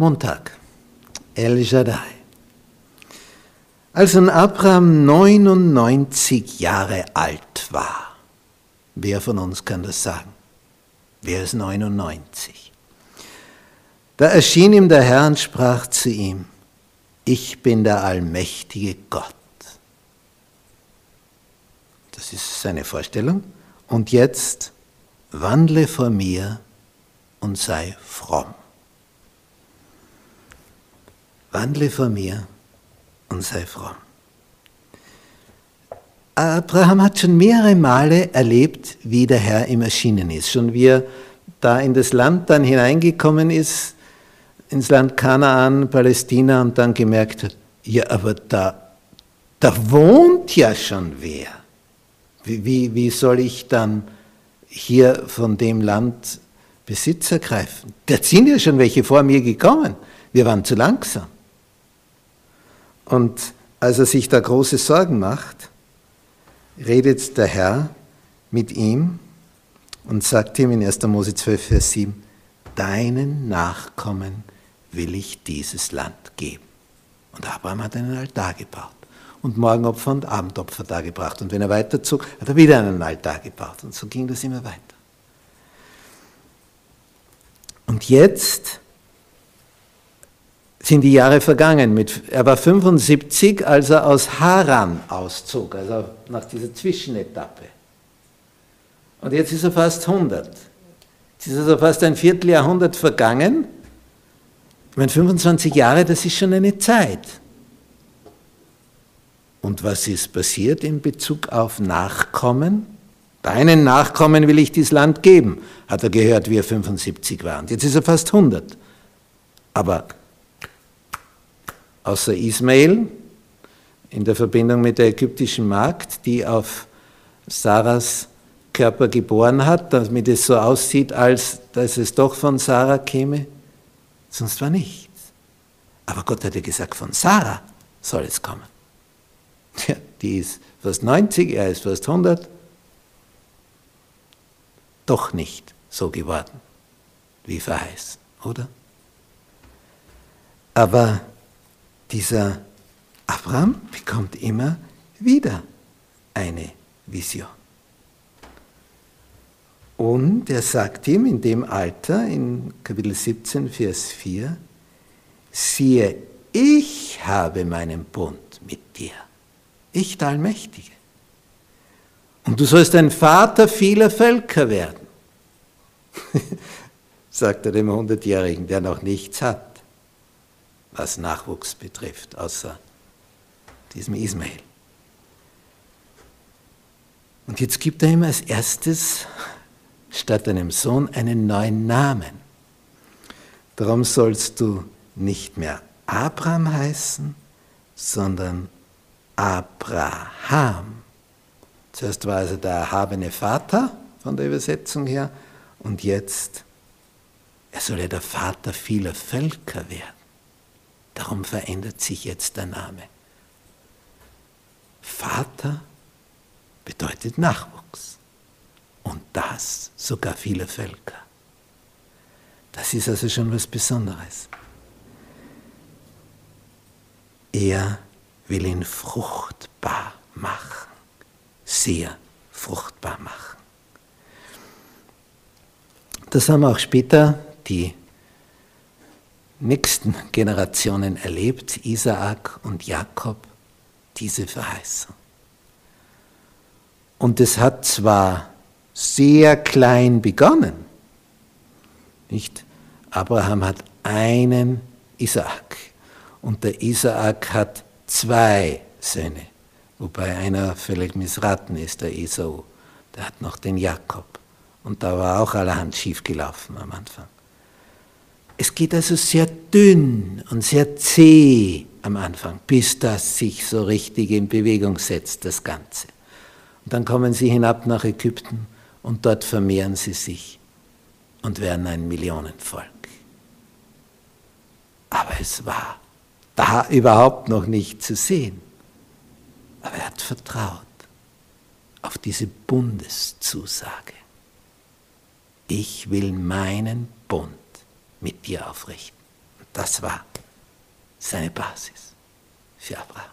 Montag, El Shaddai. Als nun Abraham 99 Jahre alt war, wer von uns kann das sagen? Wer ist 99? Da erschien ihm der Herr und sprach zu ihm, ich bin der allmächtige Gott. Das ist seine Vorstellung. Und jetzt wandle vor mir und sei fromm. Wandle vor mir und sei fromm. Abraham hat schon mehrere Male erlebt, wie der Herr ihm erschienen ist. Schon wie er da in das Land dann hineingekommen ist, ins Land Kanaan, Palästina und dann gemerkt hat, ja, aber da, da wohnt ja schon wer. Wie, wie, wie soll ich dann hier von dem Land Besitz ergreifen? Da sind ja schon welche vor mir gekommen. Wir waren zu langsam. Und als er sich da große Sorgen macht, redet der Herr mit ihm und sagt ihm in 1. Mose 12, Vers 7, deinen Nachkommen will ich dieses Land geben. Und Abraham hat einen Altar gebaut und Morgenopfer und Abendopfer dargebracht. Und wenn er weiterzog, hat er wieder einen Altar gebaut. Und so ging das immer weiter. Und jetzt sind die Jahre vergangen. Er war 75, als er aus Haran auszog, also nach dieser Zwischenetappe. Und jetzt ist er fast 100. Jetzt ist also fast ein Vierteljahrhundert vergangen. Meine, 25 Jahre, das ist schon eine Zeit. Und was ist passiert in Bezug auf Nachkommen? Deinen Nachkommen will ich dieses Land geben, hat er gehört, wie er 75 war. Und jetzt ist er fast 100. Aber außer Ismael in der Verbindung mit der ägyptischen Magd, die auf Sarahs Körper geboren hat, damit es so aussieht, als dass es doch von Sarah käme. Sonst war nichts. Aber Gott hatte gesagt, von Sarah soll es kommen. Ja, die ist fast 90, er ist fast 100. Doch nicht so geworden, wie verheißen, oder? Aber dieser Abraham bekommt immer wieder eine Vision. Und er sagt ihm in dem Alter, in Kapitel 17, Vers 4, siehe, ich habe meinen Bund mit dir, ich der Allmächtige. Und du sollst ein Vater vieler Völker werden, sagt er dem Hundertjährigen, der noch nichts hat was Nachwuchs betrifft, außer diesem Ismael. Und jetzt gibt er ihm als erstes statt einem Sohn einen neuen Namen. Darum sollst du nicht mehr Abraham heißen, sondern Abraham. Zuerst war also der erhabene Vater von der Übersetzung her und jetzt, er soll ja der Vater vieler Völker werden. Darum verändert sich jetzt der Name. Vater bedeutet Nachwuchs. Und das sogar viele Völker. Das ist also schon was Besonderes. Er will ihn fruchtbar machen, sehr fruchtbar machen. Das haben auch später die nächsten Generationen erlebt, Isaak und Jakob, diese Verheißung. Und es hat zwar sehr klein begonnen, nicht? Abraham hat einen Isaak und der Isaak hat zwei Söhne, wobei einer völlig missraten ist, der Esau. Der hat noch den Jakob. Und da war auch allerhand schief gelaufen am Anfang. Es geht also sehr dünn und sehr zäh am Anfang, bis das sich so richtig in Bewegung setzt, das Ganze. Und dann kommen sie hinab nach Ägypten und dort vermehren sie sich und werden ein Millionenvolk. es war da überhaupt noch nicht zu sehen. Aber er hat vertraut auf diese Bundeszusage. Ich will meinen Bund mit dir aufrichten. Und das war seine Basis für Abraham.